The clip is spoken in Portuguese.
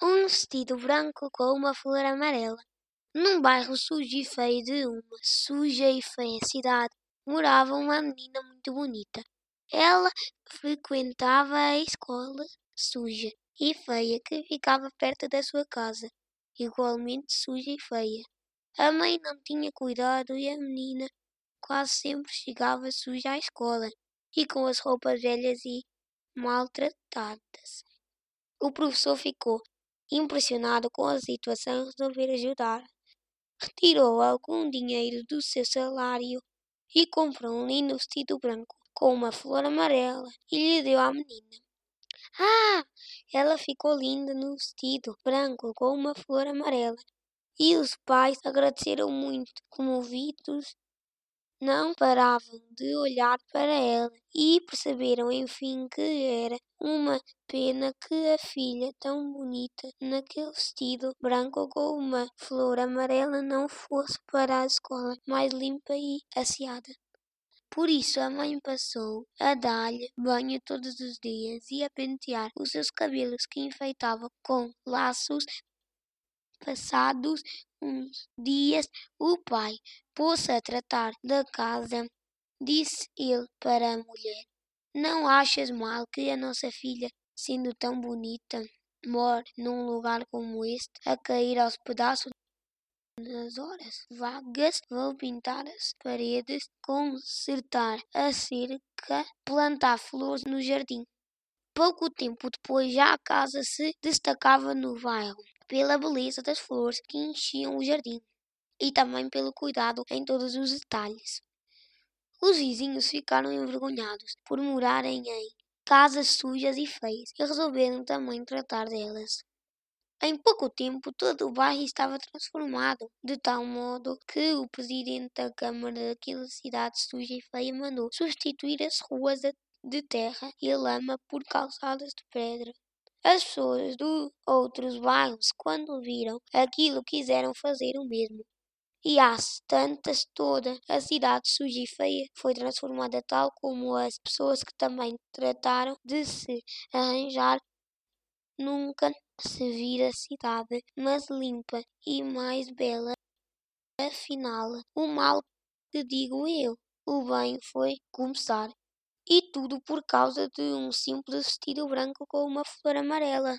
um vestido branco com uma flor amarela. Num bairro sujo e feio de uma suja e feia cidade, morava uma menina muito bonita. Ela frequentava a escola suja e feia que ficava perto da sua casa, igualmente suja e feia. A mãe não tinha cuidado e a menina quase sempre chegava suja à escola e com as roupas velhas e maltratadas. O professor ficou impressionado com a situação resolveu ajudar. Retirou algum dinheiro do seu salário e comprou um lindo vestido branco com uma flor amarela e lhe deu à menina. Ah! Ela ficou linda no vestido branco com uma flor amarela. E os pais agradeceram muito, comovidos não paravam de olhar para ela e perceberam enfim que era uma pena que a filha tão bonita naquele vestido branco com uma flor amarela não fosse para a escola mais limpa e asseada. Por isso a mãe passou a dar-lhe banho todos os dias e a pentear os seus cabelos que enfeitava com laços Passados uns dias, o pai pôs-se a tratar da casa. Disse ele para a mulher: Não achas mal que a nossa filha, sendo tão bonita, more num lugar como este, a cair aos pedaços? Nas horas vagas, vou pintar as paredes, consertar a cerca, plantar flores no jardim. Pouco tempo depois, já a casa se destacava no bairro pela beleza das flores que enchiam o jardim e também pelo cuidado em todos os detalhes. Os vizinhos ficaram envergonhados por morarem em casas sujas e feias e resolveram também tratar delas. Em pouco tempo, todo o bairro estava transformado, de tal modo que o presidente da Câmara daquela cidade suja e feia mandou substituir as ruas de terra e lama por calçadas de pedra. As pessoas de outros bairros, quando viram aquilo, quiseram fazer o mesmo. E às tantas, toda a cidade suja e feia foi transformada tal como as pessoas que também trataram de se arranjar. Nunca se vira cidade mais limpa e mais bela. Afinal, o mal que digo eu, o bem foi começar. E tudo por causa de um simples vestido branco com uma flor amarela.